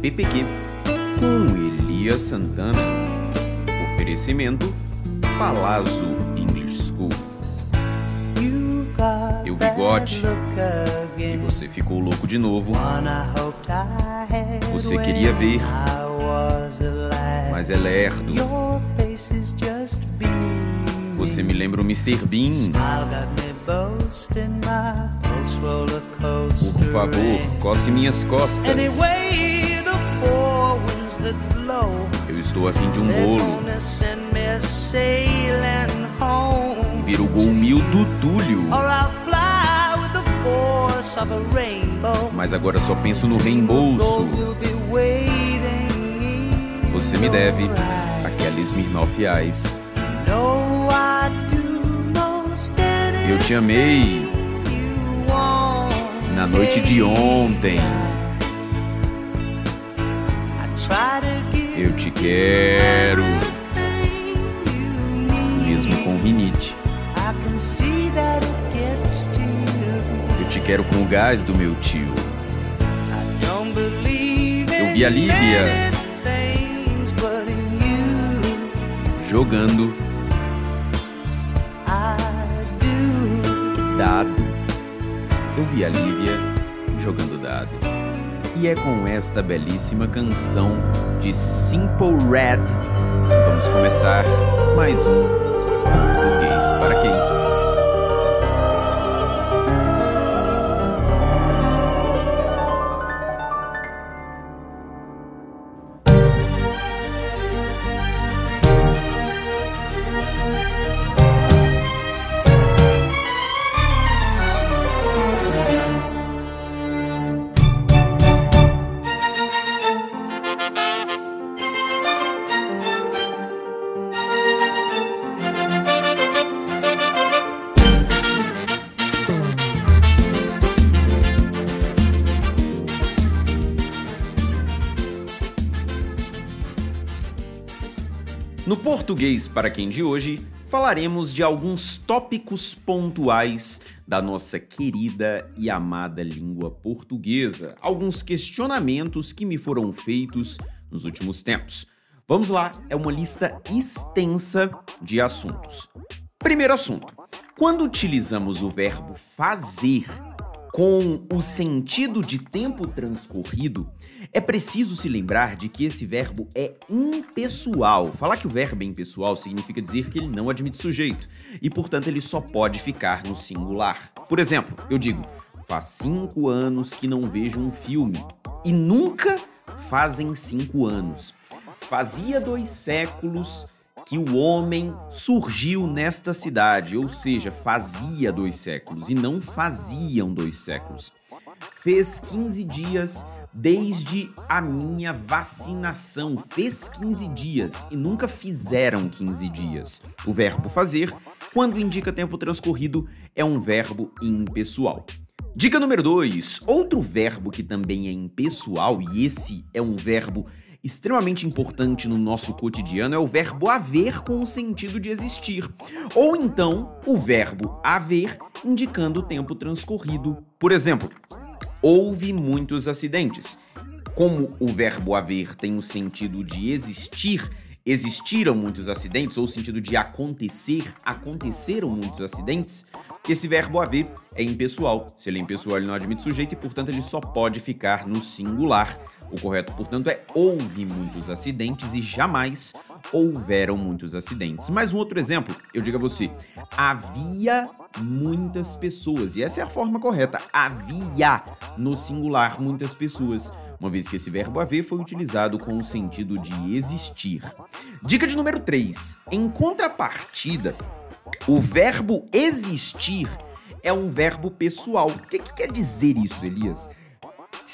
PPQ com Elias Santana. Oferecimento Palazzo English School. Eu vi God e você ficou louco de novo. Você queria ver, mas é lerdo. Você me lembra o Mr. Bean. Por favor, coce minhas costas. Eu estou a fim de um bolo. Gol mil do Túlio. Mas agora só penso no reembolso. Você me deve aquela Smirnoff Ice. Eu te amei na noite de ontem. Eu te quero, mesmo com rinite. Eu te quero com o gás do meu tio. Eu vi a Lívia jogando dado. Eu vi a Lívia jogando dado. E é com esta belíssima canção de Simple Red que vamos começar mais um No português para quem de hoje, falaremos de alguns tópicos pontuais da nossa querida e amada língua portuguesa, alguns questionamentos que me foram feitos nos últimos tempos. Vamos lá, é uma lista extensa de assuntos. Primeiro assunto: quando utilizamos o verbo fazer com o sentido de tempo transcorrido, é preciso se lembrar de que esse verbo é impessoal. Falar que o verbo é impessoal significa dizer que ele não admite sujeito e, portanto, ele só pode ficar no singular. Por exemplo, eu digo: faz cinco anos que não vejo um filme e nunca fazem cinco anos. Fazia dois séculos que o homem surgiu nesta cidade, ou seja, fazia dois séculos e não faziam dois séculos. Fez 15 dias desde a minha vacinação. Fez 15 dias e nunca fizeram 15 dias. O verbo fazer, quando indica tempo transcorrido, é um verbo impessoal. Dica número 2. Outro verbo que também é impessoal, e esse é um verbo extremamente importante no nosso cotidiano é o verbo haver com o sentido de existir, ou então o verbo haver indicando o tempo transcorrido. Por exemplo, houve muitos acidentes. Como o verbo haver tem o sentido de existir, existiram muitos acidentes, ou o sentido de acontecer, aconteceram muitos acidentes, esse verbo haver é impessoal. Se ele é impessoal, ele não admite sujeito e, portanto, ele só pode ficar no singular. O correto, portanto, é houve muitos acidentes e jamais houveram muitos acidentes. Mais um outro exemplo, eu digo a você: havia muitas pessoas. E essa é a forma correta. Havia no singular muitas pessoas. Uma vez que esse verbo haver foi utilizado com o sentido de existir. Dica de número 3. Em contrapartida, o verbo existir é um verbo pessoal. O que, que quer dizer isso, Elias?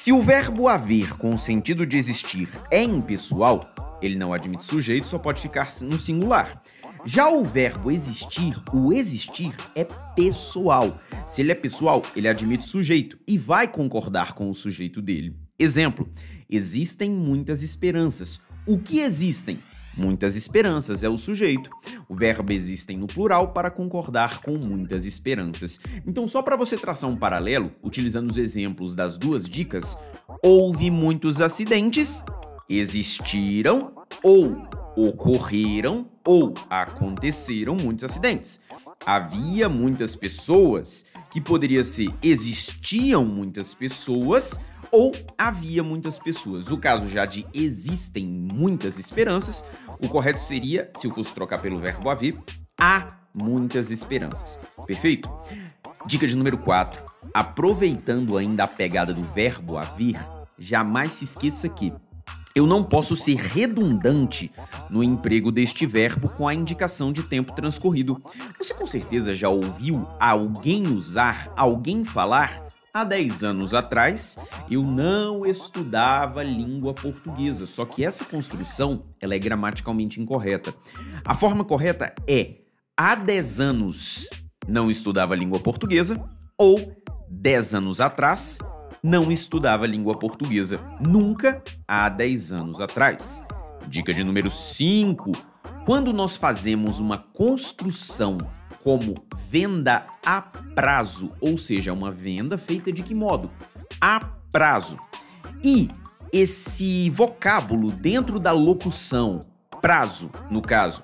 Se o verbo haver com o sentido de existir é impessoal, ele não admite sujeito, só pode ficar no singular. Já o verbo existir, o existir é pessoal. Se ele é pessoal, ele admite sujeito e vai concordar com o sujeito dele. Exemplo: existem muitas esperanças. O que existem? Muitas esperanças é o sujeito. O verbo existem no plural para concordar com muitas esperanças. Então, só para você traçar um paralelo, utilizando os exemplos das duas dicas, houve muitos acidentes, existiram ou ocorreram ou aconteceram muitos acidentes. Havia muitas pessoas, que poderia ser existiam muitas pessoas ou havia muitas pessoas. O caso já de existem muitas esperanças, o correto seria, se eu fosse trocar pelo verbo haver, há muitas esperanças. Perfeito? Dica de número 4. Aproveitando ainda a pegada do verbo haver, jamais se esqueça que eu não posso ser redundante no emprego deste verbo com a indicação de tempo transcorrido. Você com certeza já ouviu alguém usar, alguém falar? Há 10 anos atrás, eu não estudava língua portuguesa, só que essa construção ela é gramaticalmente incorreta. A forma correta é há 10 anos não estudava língua portuguesa ou 10 anos atrás não estudava língua portuguesa, nunca há 10 anos atrás. Dica de número 5. Quando nós fazemos uma construção como venda a prazo, ou seja, uma venda feita de que modo? A prazo. E esse vocábulo dentro da locução, prazo, no caso,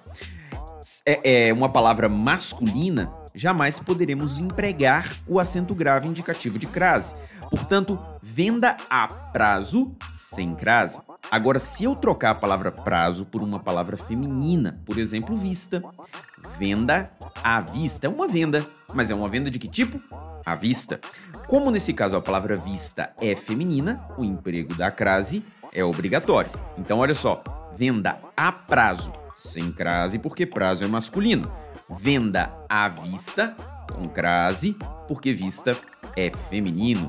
é, é uma palavra masculina, jamais poderemos empregar o acento grave indicativo de crase. Portanto, venda a prazo sem crase. Agora, se eu trocar a palavra prazo por uma palavra feminina, por exemplo, vista, venda à vista é uma venda, mas é uma venda de que tipo? À vista. Como nesse caso a palavra vista é feminina, o emprego da crase é obrigatório. Então, olha só, venda a prazo sem crase, porque prazo é masculino. Venda à vista com crase, porque vista é feminino.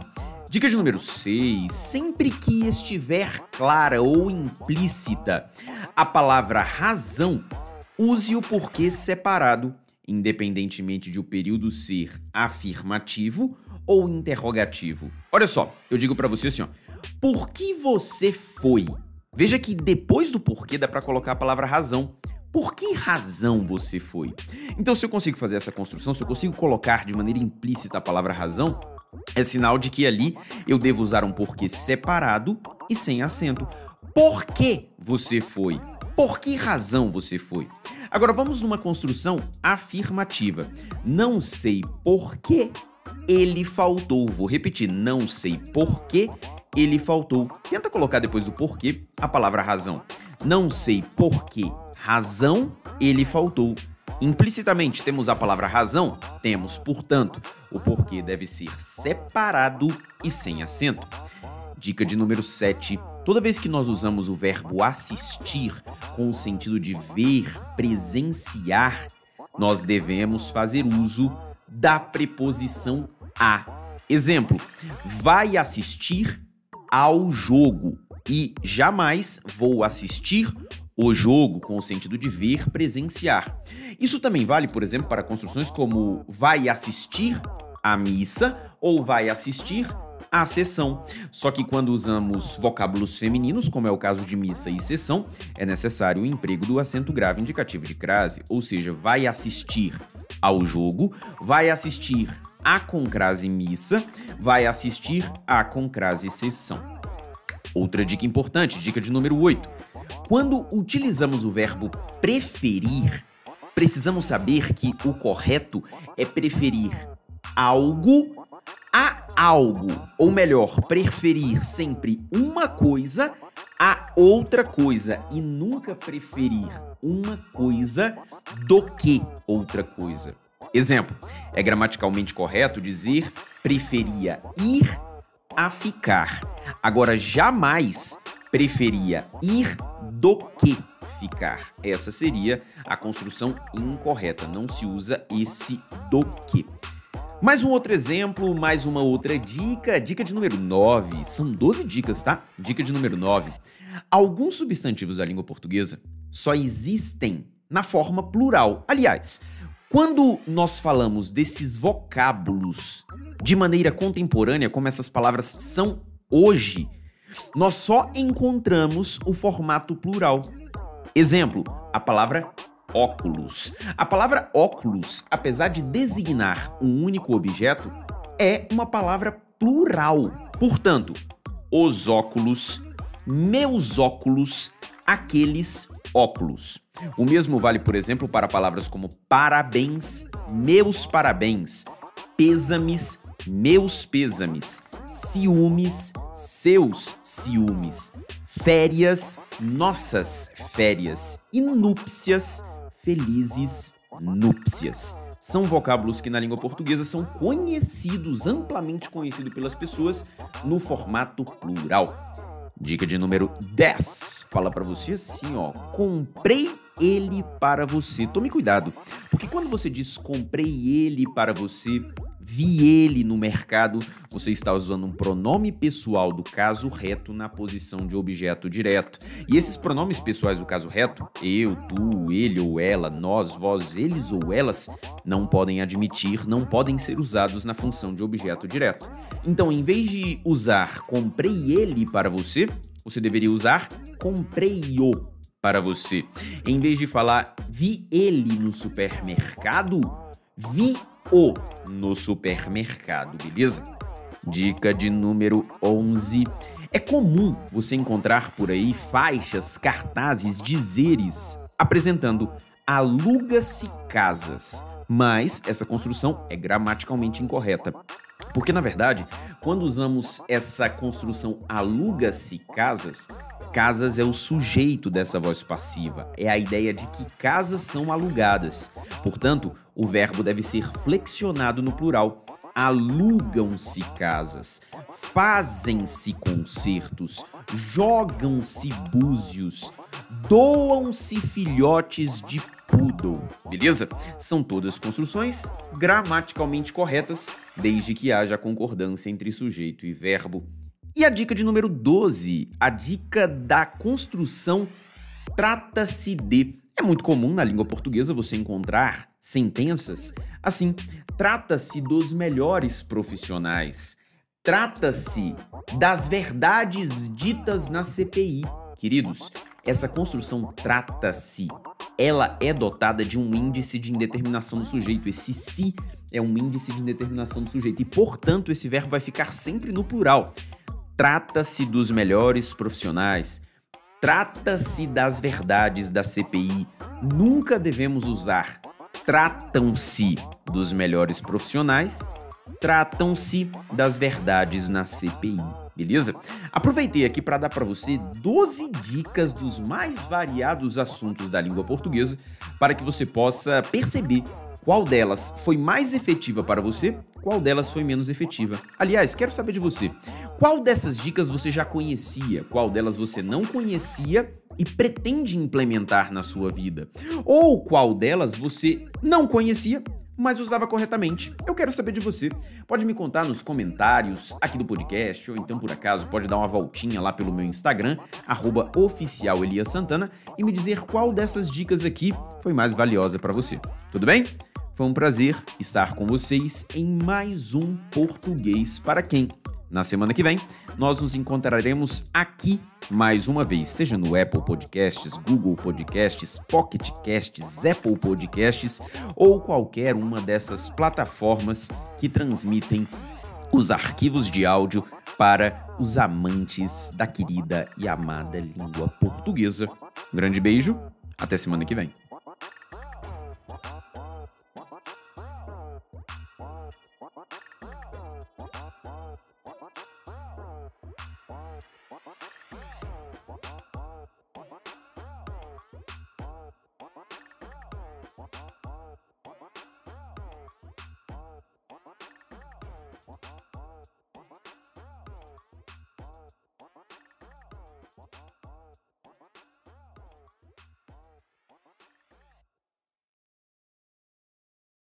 Dica de número 6. Sempre que estiver clara ou implícita a palavra razão, use o porquê separado, independentemente de o período ser afirmativo ou interrogativo. Olha só, eu digo para você assim, ó, por que você foi? Veja que depois do porquê dá para colocar a palavra razão. Por que razão você foi? Então, se eu consigo fazer essa construção, se eu consigo colocar de maneira implícita a palavra razão, é sinal de que ali eu devo usar um porquê separado e sem acento. Por que você foi? Por que razão você foi? Agora vamos numa construção afirmativa. Não sei por que ele faltou. Vou repetir, não sei por que ele faltou. Tenta colocar depois do porquê a palavra razão. Não sei por que razão ele faltou. Implicitamente temos a palavra razão? Temos, portanto, o porquê deve ser separado e sem acento. Dica de número 7. Toda vez que nós usamos o verbo assistir com o sentido de ver, presenciar, nós devemos fazer uso da preposição a. Exemplo: vai assistir ao jogo e jamais vou assistir o jogo com o sentido de ver, presenciar. Isso também vale, por exemplo, para construções como vai assistir à missa ou vai assistir à sessão. Só que quando usamos vocábulos femininos, como é o caso de missa e sessão, é necessário o emprego do acento grave indicativo de crase, ou seja, vai assistir ao jogo, vai assistir à concrase missa, vai assistir à concrase sessão. Outra dica importante, dica de número 8. Quando utilizamos o verbo preferir, precisamos saber que o correto é preferir algo a algo, ou melhor, preferir sempre uma coisa a outra coisa e nunca preferir uma coisa do que outra coisa. Exemplo: é gramaticalmente correto dizer preferia ir a ficar. Agora, jamais preferia ir do que ficar. Essa seria a construção incorreta. Não se usa esse do que. Mais um outro exemplo, mais uma outra dica. Dica de número 9. São 12 dicas, tá? Dica de número 9. Alguns substantivos da língua portuguesa só existem na forma plural. Aliás, quando nós falamos desses vocábulos de maneira contemporânea, como essas palavras são hoje, nós só encontramos o formato plural. Exemplo, a palavra óculos. A palavra óculos, apesar de designar um único objeto, é uma palavra plural. Portanto, os óculos, meus óculos, aqueles óculos. O mesmo vale, por exemplo, para palavras como parabéns, meus parabéns, pêsames, meus pêsames, ciúmes, seus ciúmes, férias, nossas férias e núpcias, felizes núpcias. São vocábulos que na língua portuguesa são conhecidos, amplamente conhecidos pelas pessoas no formato plural. Dica de número 10. Fala para você assim, ó. Comprei ele para você. Tome cuidado, porque quando você diz comprei ele para você, vi ele no mercado, você está usando um pronome pessoal do caso reto na posição de objeto direto. E esses pronomes pessoais do caso reto, eu, tu, ele ou ela, nós, vós, eles ou elas, não podem admitir, não podem ser usados na função de objeto direto. Então, em vez de usar comprei ele para você, você deveria usar comprei-o para você. Em vez de falar vi ele no supermercado, vi o no supermercado, beleza? Dica de número 11. É comum você encontrar por aí faixas, cartazes, dizeres apresentando aluga-se casas, mas essa construção é gramaticalmente incorreta. Porque, na verdade, quando usamos essa construção aluga-se casas, casas é o sujeito dessa voz passiva. É a ideia de que casas são alugadas. Portanto, o verbo deve ser flexionado no plural. Alugam-se casas, fazem-se concertos, jogam-se búzios, doam-se filhotes de poodle. Beleza? São todas construções gramaticalmente corretas, desde que haja concordância entre sujeito e verbo. E a dica de número 12, a dica da construção trata-se de. É muito comum na língua portuguesa você encontrar sentenças assim: trata-se dos melhores profissionais. Trata-se das verdades ditas na CPI. Queridos, essa construção trata-se, ela é dotada de um índice de indeterminação do sujeito. Esse se é um índice de indeterminação do sujeito e, portanto, esse verbo vai ficar sempre no plural. Trata-se dos melhores profissionais. Trata-se das verdades da CPI. Nunca devemos usar tratam-se dos melhores profissionais. Tratam-se das verdades na CPI. Beleza? Aproveitei aqui para dar para você 12 dicas dos mais variados assuntos da língua portuguesa para que você possa perceber qual delas foi mais efetiva para você, qual delas foi menos efetiva. Aliás, quero saber de você. Qual dessas dicas você já conhecia? Qual delas você não conhecia e pretende implementar na sua vida? Ou qual delas você não conhecia, mas usava corretamente? Eu quero saber de você. Pode me contar nos comentários aqui do podcast, ou então, por acaso, pode dar uma voltinha lá pelo meu Instagram, oficialeliasantana, e me dizer qual dessas dicas aqui foi mais valiosa para você. Tudo bem? Foi um prazer estar com vocês em mais um Português para quem. Na semana que vem, nós nos encontraremos aqui mais uma vez, seja no Apple Podcasts, Google Podcasts, Pocket Casts, Apple Podcasts ou qualquer uma dessas plataformas que transmitem os arquivos de áudio para os amantes da querida e amada língua portuguesa. Um grande beijo, até semana que vem.